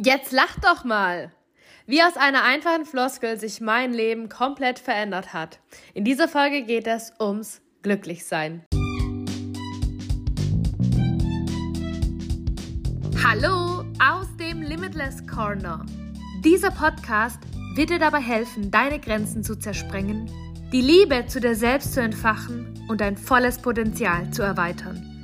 Jetzt lach doch mal! Wie aus einer einfachen Floskel sich mein Leben komplett verändert hat. In dieser Folge geht es ums Glücklichsein. Hallo aus dem Limitless Corner. Dieser Podcast wird dir dabei helfen, deine Grenzen zu zersprengen, die Liebe zu dir selbst zu entfachen und dein volles Potenzial zu erweitern.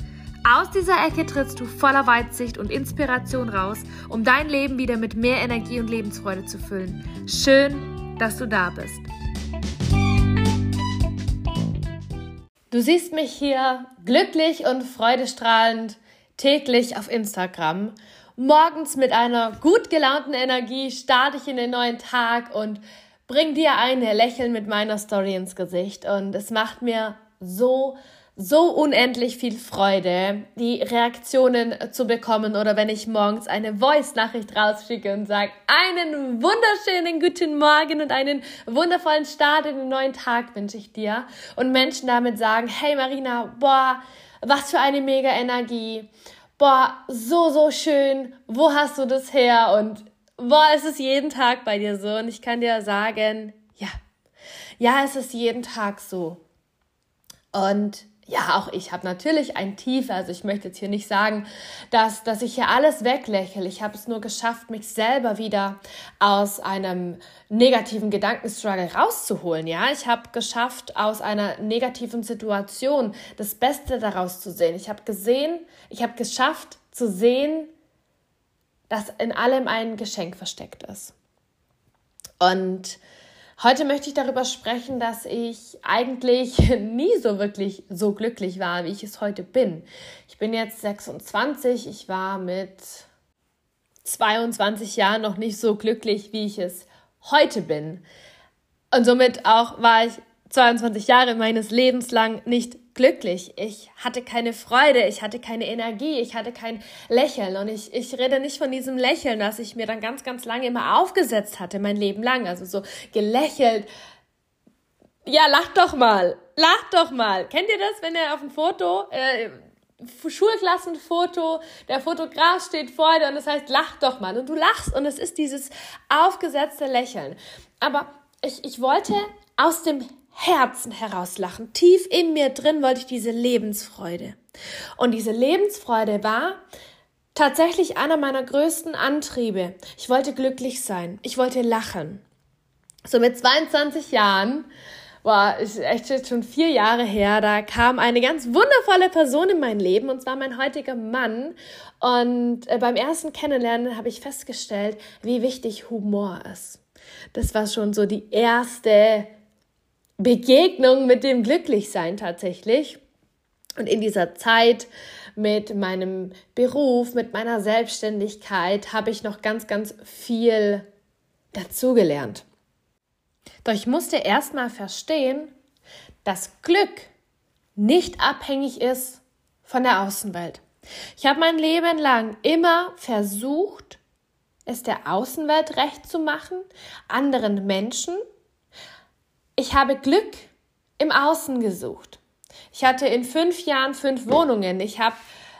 Aus dieser Ecke trittst du voller Weitsicht und Inspiration raus, um dein Leben wieder mit mehr Energie und Lebensfreude zu füllen. Schön, dass du da bist. Du siehst mich hier glücklich und freudestrahlend täglich auf Instagram. Morgens mit einer gut gelaunten Energie starte ich in den neuen Tag und bring dir ein Lächeln mit meiner Story ins Gesicht. Und es macht mir so so unendlich viel Freude, die Reaktionen zu bekommen oder wenn ich morgens eine Voice-Nachricht rausschicke und sage, einen wunderschönen guten Morgen und einen wundervollen Start in den neuen Tag wünsche ich dir. Und Menschen damit sagen, hey Marina, boah, was für eine mega Energie, boah, so, so schön, wo hast du das her? Und boah, es ist jeden Tag bei dir so. Und ich kann dir sagen, ja, ja, es ist jeden Tag so. Und ja, auch ich habe natürlich ein Tief. Also ich möchte jetzt hier nicht sagen, dass, dass ich hier alles weglächle. Ich habe es nur geschafft, mich selber wieder aus einem negativen Gedankenstruggle rauszuholen. Ja, ich habe geschafft, aus einer negativen Situation das Beste daraus zu sehen. Ich habe gesehen, ich habe geschafft zu sehen, dass in allem ein Geschenk versteckt ist. Und Heute möchte ich darüber sprechen, dass ich eigentlich nie so wirklich so glücklich war, wie ich es heute bin. Ich bin jetzt 26, ich war mit 22 Jahren noch nicht so glücklich, wie ich es heute bin. Und somit auch war ich 22 Jahre meines Lebens lang nicht glücklich. Ich hatte keine Freude, ich hatte keine Energie, ich hatte kein Lächeln. Und ich, ich rede nicht von diesem Lächeln, das ich mir dann ganz, ganz lange immer aufgesetzt hatte, mein Leben lang. Also so gelächelt. Ja, lach doch mal. Lach doch mal. Kennt ihr das, wenn ihr auf ein Foto, äh, Schulklassenfoto, der Fotograf steht vor dir und das heißt, lach doch mal. Und du lachst und es ist dieses aufgesetzte Lächeln. Aber ich, ich wollte aus dem Herzen herauslachen. Tief in mir drin wollte ich diese Lebensfreude. Und diese Lebensfreude war tatsächlich einer meiner größten Antriebe. Ich wollte glücklich sein. Ich wollte lachen. So mit 22 Jahren, war ist echt schon vier Jahre her, da kam eine ganz wundervolle Person in mein Leben und zwar mein heutiger Mann. Und äh, beim ersten Kennenlernen habe ich festgestellt, wie wichtig Humor ist. Das war schon so die erste Begegnung mit dem Glücklichsein tatsächlich. Und in dieser Zeit mit meinem Beruf, mit meiner Selbstständigkeit habe ich noch ganz, ganz viel dazugelernt. Doch ich musste erstmal verstehen, dass Glück nicht abhängig ist von der Außenwelt. Ich habe mein Leben lang immer versucht, es der Außenwelt recht zu machen, anderen Menschen ich habe Glück im Außen gesucht. Ich hatte in fünf Jahren fünf Wohnungen. Ich habe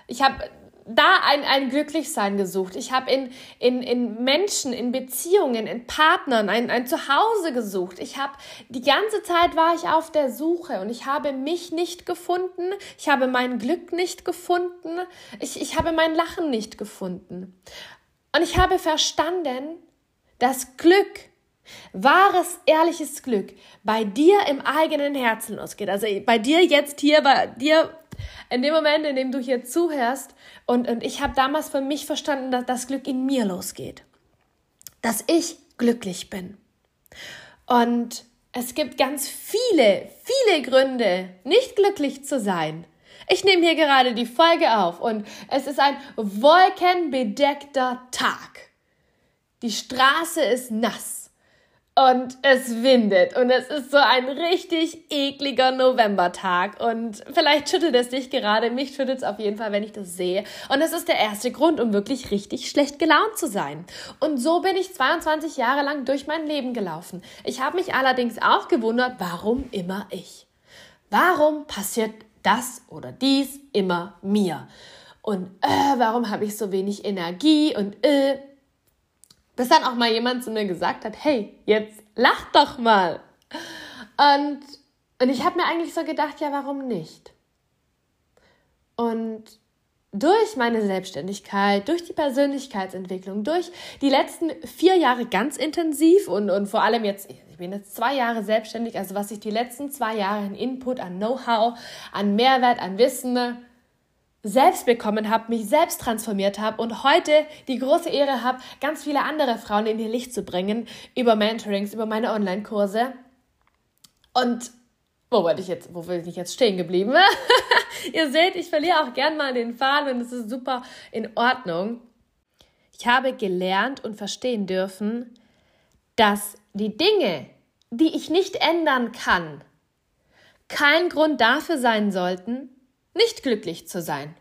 ich hab da ein, ein Glücklichsein gesucht. Ich habe in, in, in Menschen, in Beziehungen, in Partnern ein, ein Zuhause gesucht. Ich habe die ganze Zeit war ich auf der Suche und ich habe mich nicht gefunden. Ich habe mein Glück nicht gefunden. Ich, ich habe mein Lachen nicht gefunden. Und ich habe verstanden, dass Glück wahres, ehrliches Glück bei dir im eigenen Herzen losgeht. Also bei dir jetzt hier, bei dir in dem Moment, in dem du hier zuhörst. Und, und ich habe damals für mich verstanden, dass das Glück in mir losgeht. Dass ich glücklich bin. Und es gibt ganz viele, viele Gründe, nicht glücklich zu sein. Ich nehme hier gerade die Folge auf und es ist ein wolkenbedeckter Tag. Die Straße ist nass und es windet und es ist so ein richtig ekliger Novembertag und vielleicht schüttelt es dich gerade, mich schüttelt es auf jeden Fall, wenn ich das sehe und es ist der erste Grund, um wirklich richtig schlecht gelaunt zu sein. Und so bin ich 22 Jahre lang durch mein Leben gelaufen. Ich habe mich allerdings auch gewundert, warum immer ich? Warum passiert das oder dies immer mir? Und äh, warum habe ich so wenig Energie und äh, Bis dann auch mal jemand zu mir gesagt hat, hey, jetzt lach doch mal. Und, und ich habe mir eigentlich so gedacht, ja, warum nicht? Und durch meine Selbstständigkeit, durch die Persönlichkeitsentwicklung, durch die letzten vier Jahre ganz intensiv und, und vor allem jetzt, ich bin jetzt zwei Jahre selbstständig, also was ich die letzten zwei Jahre an Input, an Know-how, an Mehrwert, an Wissen selbst bekommen habe, mich selbst transformiert habe und heute die große Ehre habe, ganz viele andere Frauen in ihr Licht zu bringen über Mentorings, über meine Online-Kurse. Und wo wollte ich jetzt, wo bin ich jetzt stehen geblieben? Ihr seht, ich verliere auch gern mal den Faden und es ist super in Ordnung. Ich habe gelernt und verstehen dürfen, dass die Dinge, die ich nicht ändern kann, kein Grund dafür sein sollten, nicht glücklich zu sein.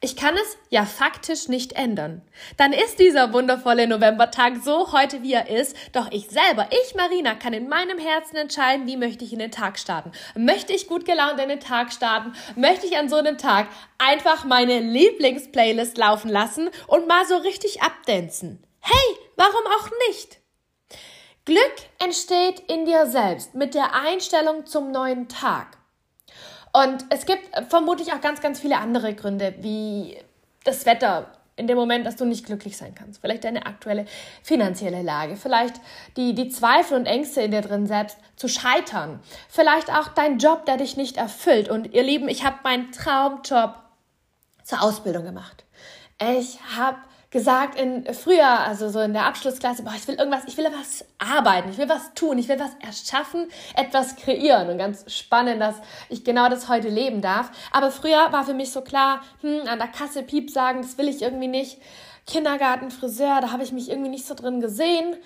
Ich kann es ja faktisch nicht ändern. Dann ist dieser wundervolle Novembertag so heute, wie er ist. Doch ich selber, ich Marina, kann in meinem Herzen entscheiden, wie möchte ich in den Tag starten. Möchte ich gut gelaunt in den Tag starten? Möchte ich an so einem Tag einfach meine Lieblingsplaylist laufen lassen und mal so richtig abdancen? Hey, warum auch nicht? Glück entsteht in dir selbst mit der Einstellung zum neuen Tag. Und es gibt vermutlich auch ganz, ganz viele andere Gründe, wie das Wetter in dem Moment, dass du nicht glücklich sein kannst. Vielleicht deine aktuelle finanzielle Lage, vielleicht die, die Zweifel und Ängste in dir drin selbst zu scheitern, vielleicht auch dein Job, der dich nicht erfüllt. Und ihr Lieben, ich habe meinen Traumjob zur Ausbildung gemacht. Ich habe gesagt in früher, also so in der Abschlussklasse, boah, ich will irgendwas, ich will was arbeiten, ich will was tun, ich will was erschaffen, etwas kreieren. Und ganz spannend, dass ich genau das heute leben darf. Aber früher war für mich so klar, hm, an der Kasse Piep sagen, das will ich irgendwie nicht. Kindergarten, Friseur, da habe ich mich irgendwie nicht so drin gesehen.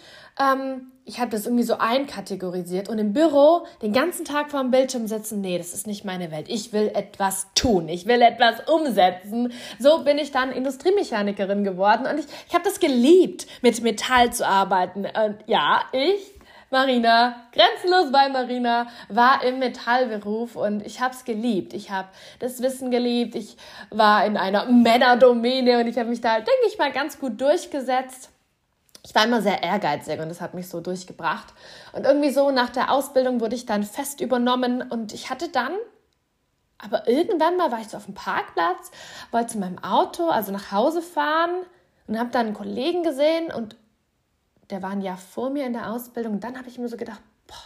Ähm, ich habe das irgendwie so einkategorisiert und im Büro den ganzen Tag vor dem Bildschirm sitzen, nee, das ist nicht meine Welt. Ich will etwas tun, ich will etwas umsetzen. So bin ich dann Industriemechanikerin geworden und ich, ich habe das geliebt, mit Metall zu arbeiten. Und ja, ich Marina, grenzenlos bei Marina, war im Metallberuf und ich habe es geliebt. Ich habe das Wissen geliebt. Ich war in einer Männerdomäne und ich habe mich da, denke ich mal, ganz gut durchgesetzt. Ich war immer sehr ehrgeizig und das hat mich so durchgebracht. Und irgendwie so nach der Ausbildung wurde ich dann fest übernommen und ich hatte dann, aber irgendwann mal war ich so auf dem Parkplatz, wollte zu meinem Auto, also nach Hause fahren und habe dann einen Kollegen gesehen und der war ein Jahr vor mir in der Ausbildung. Dann habe ich mir so gedacht, boah,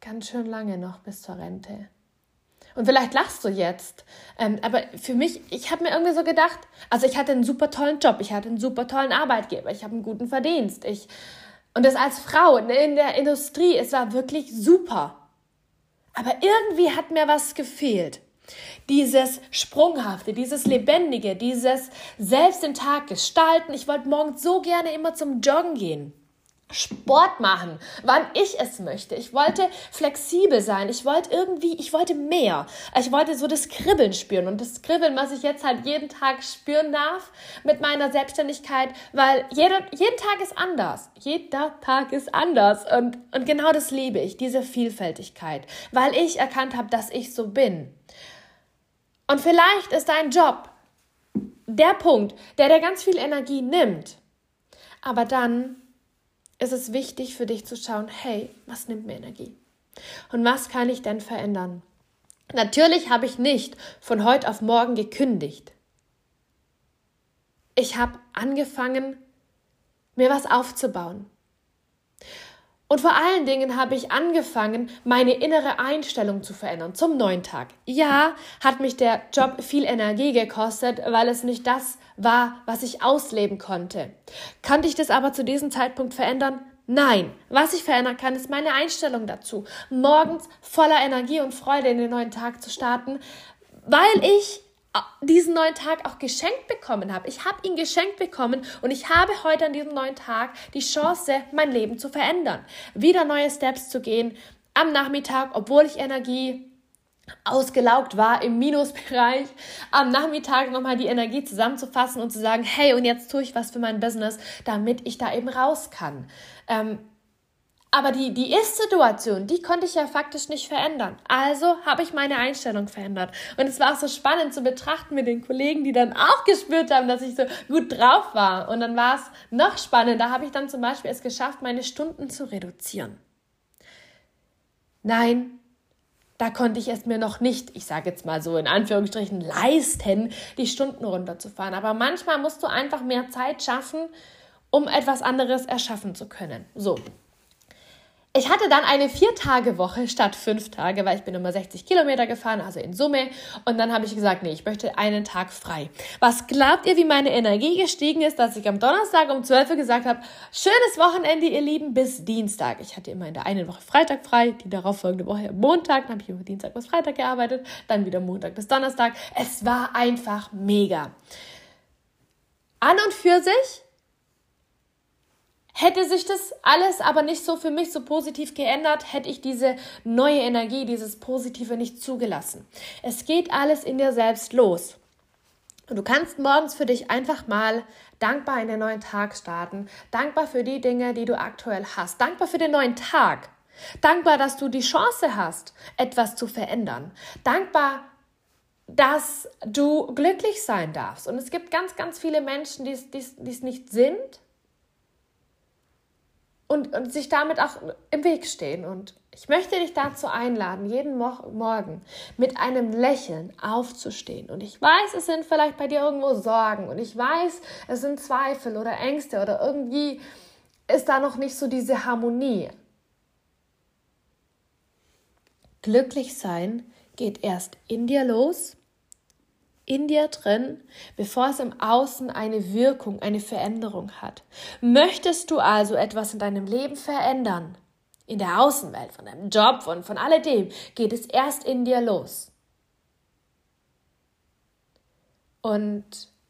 ganz schön lange noch bis zur Rente. Und vielleicht lachst du jetzt. Ähm, aber für mich, ich habe mir irgendwie so gedacht, also ich hatte einen super tollen Job, ich hatte einen super tollen Arbeitgeber, ich habe einen guten Verdienst. Ich, und das als Frau in der Industrie, es war wirklich super. Aber irgendwie hat mir was gefehlt. Dieses Sprunghafte, dieses Lebendige, dieses selbst den Tag gestalten. Ich wollte morgens so gerne immer zum Joggen gehen. Sport machen, wann ich es möchte. Ich wollte flexibel sein. Ich wollte irgendwie, ich wollte mehr. Ich wollte so das Kribbeln spüren und das Kribbeln, was ich jetzt halt jeden Tag spüren darf mit meiner Selbstständigkeit, weil jeder, jeden Tag ist anders. Jeder Tag ist anders und, und genau das liebe ich, diese Vielfältigkeit, weil ich erkannt habe, dass ich so bin. Und vielleicht ist dein Job der Punkt, der dir ganz viel Energie nimmt. Aber dann ist es wichtig für dich zu schauen, hey, was nimmt mir Energie? Und was kann ich denn verändern? Natürlich habe ich nicht von heute auf morgen gekündigt. Ich habe angefangen, mir was aufzubauen. Und vor allen Dingen habe ich angefangen, meine innere Einstellung zu verändern zum neuen Tag. Ja, hat mich der Job viel Energie gekostet, weil es nicht das war, was ich ausleben konnte. Konnte ich das aber zu diesem Zeitpunkt verändern? Nein. Was ich verändern kann, ist meine Einstellung dazu. Morgens voller Energie und Freude in den neuen Tag zu starten, weil ich diesen neuen Tag auch geschenkt bekommen habe. Ich habe ihn geschenkt bekommen und ich habe heute an diesem neuen Tag die Chance, mein Leben zu verändern. Wieder neue Steps zu gehen am Nachmittag, obwohl ich Energie ausgelaugt war im Minusbereich, am Nachmittag nochmal die Energie zusammenzufassen und zu sagen, hey, und jetzt tue ich was für mein Business, damit ich da eben raus kann. Ähm, Aber die, die Ist-Situation, die konnte ich ja faktisch nicht verändern. Also habe ich meine Einstellung verändert. Und es war auch so spannend zu betrachten mit den Kollegen, die dann auch gespürt haben, dass ich so gut drauf war. Und dann war es noch spannender. Da habe ich dann zum Beispiel es geschafft, meine Stunden zu reduzieren. Nein, da konnte ich es mir noch nicht, ich sage jetzt mal so in Anführungsstrichen, leisten, die Stunden runterzufahren. Aber manchmal musst du einfach mehr Zeit schaffen, um etwas anderes erschaffen zu können. So, ich hatte dann eine Vier-Tage-Woche statt fünf Tage, weil ich bin immer 60 Kilometer gefahren, also in Summe. Und dann habe ich gesagt, nee, ich möchte einen Tag frei. Was glaubt ihr, wie meine Energie gestiegen ist, dass ich am Donnerstag um 12 Uhr gesagt habe, schönes Wochenende, ihr Lieben, bis Dienstag. Ich hatte immer in der einen Woche Freitag frei, die darauffolgende Woche Montag, dann habe ich immer Dienstag bis Freitag gearbeitet, dann wieder Montag bis Donnerstag. Es war einfach mega. An und für sich Hätte sich das alles aber nicht so für mich so positiv geändert, hätte ich diese neue Energie, dieses Positive nicht zugelassen. Es geht alles in dir selbst los. Und du kannst morgens für dich einfach mal dankbar in den neuen Tag starten, dankbar für die Dinge, die du aktuell hast, dankbar für den neuen Tag, dankbar, dass du die Chance hast, etwas zu verändern, dankbar, dass du glücklich sein darfst. Und es gibt ganz, ganz viele Menschen, die es nicht sind und, und sich damit auch im Weg stehen. Und ich möchte dich dazu einladen, jeden Mo Morgen mit einem Lächeln aufzustehen. Und ich weiß, es sind vielleicht bei dir irgendwo Sorgen und ich weiß, es sind Zweifel oder Ängste oder irgendwie ist da noch nicht so diese Harmonie. Glücklich sein geht erst in dir los in dir drin, bevor es im Außen eine Wirkung, eine Veränderung hat. Möchtest du also etwas in deinem Leben verändern, in der Außenwelt, von deinem Job, von, von alledem, geht es erst in dir los. Und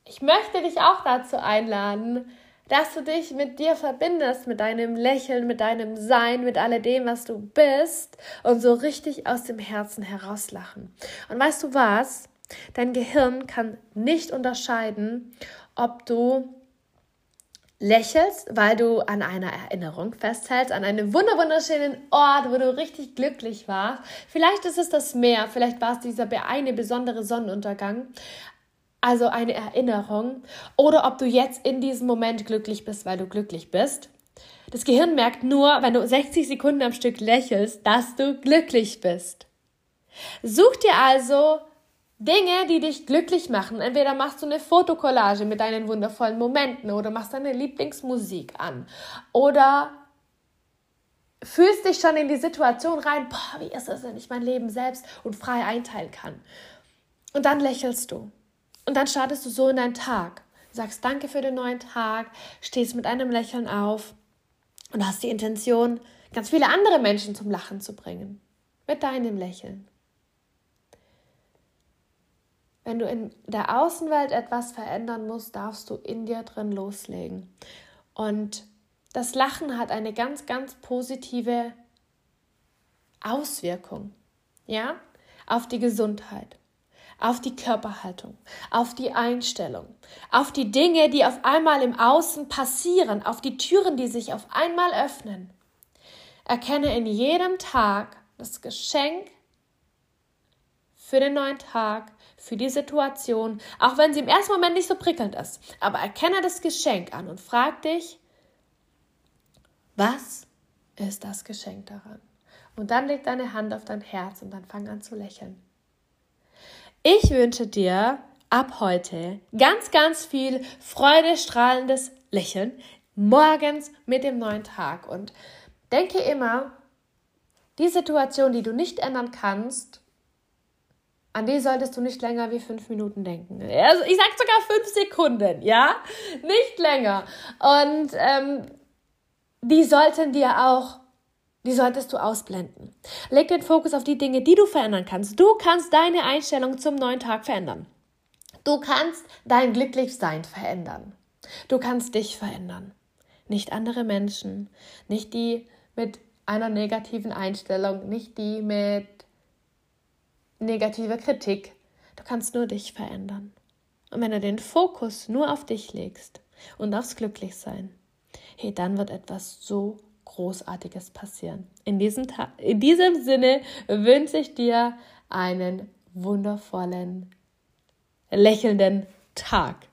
ich möchte dich auch dazu einladen, dass du dich mit dir verbindest, mit deinem Lächeln, mit deinem Sein, mit alledem, was du bist und so richtig aus dem Herzen herauslachen. Und weißt du was? Dein Gehirn kann nicht unterscheiden, ob du lächelst, weil du an einer Erinnerung festhältst, an einem wunderschönen Ort, wo du richtig glücklich warst. Vielleicht ist es das Meer, vielleicht war es dieser eine besondere Sonnenuntergang, also eine Erinnerung, oder ob du jetzt in diesem Moment glücklich bist, weil du glücklich bist. Das Gehirn merkt nur, wenn du 60 Sekunden am Stück lächelst, dass du glücklich bist. Such dir also Dinge, die dich glücklich machen. Entweder machst du eine Fotokollage mit deinen wundervollen Momenten oder machst deine Lieblingsmusik an oder fühlst dich schon in die Situation rein, boah, wie ist es, wenn ich mein Leben selbst und frei einteilen kann. Und dann lächelst du. Und dann startest du so in deinen Tag. Sagst Danke für den neuen Tag, stehst mit einem Lächeln auf und hast die Intention, ganz viele andere Menschen zum Lachen zu bringen. Mit deinem Lächeln. Wenn du in der Außenwelt etwas verändern musst, darfst du in dir drin loslegen. Und das Lachen hat eine ganz, ganz positive Auswirkung, ja, auf die Gesundheit, auf die Körperhaltung, auf die Einstellung, auf die Dinge, die auf einmal im Außen passieren, auf die Türen, die sich auf einmal öffnen. Erkenne in jedem Tag das Geschenk für den neuen Tag, für die Situation, auch wenn sie im ersten Moment nicht so prickelnd ist. Aber erkenne das Geschenk an und frag dich, was ist das Geschenk daran? Und dann leg deine Hand auf dein Herz und dann fang an zu lächeln. Ich wünsche dir ab heute ganz, ganz viel freudestrahlendes Lächeln morgens mit dem neuen Tag. Und denke immer, die Situation, die du nicht ändern kannst, an die solltest du nicht länger wie fünf Minuten denken. Also ich sag sogar fünf Sekunden, ja? Nicht länger. Und ähm, die sollten dir auch, die solltest du ausblenden. Leg den Fokus auf die Dinge, die du verändern kannst. Du kannst deine Einstellung zum neuen Tag verändern. Du kannst dein Glücklichsein verändern. Du kannst dich verändern. Nicht andere Menschen, nicht die mit einer negativen Einstellung, nicht die mit negative Kritik. Du kannst nur dich verändern. Und wenn du den Fokus nur auf dich legst und aufs Glücklichsein, hey, dann wird etwas so Großartiges passieren. In diesem, Ta in diesem Sinne wünsche ich dir einen wundervollen, lächelnden Tag.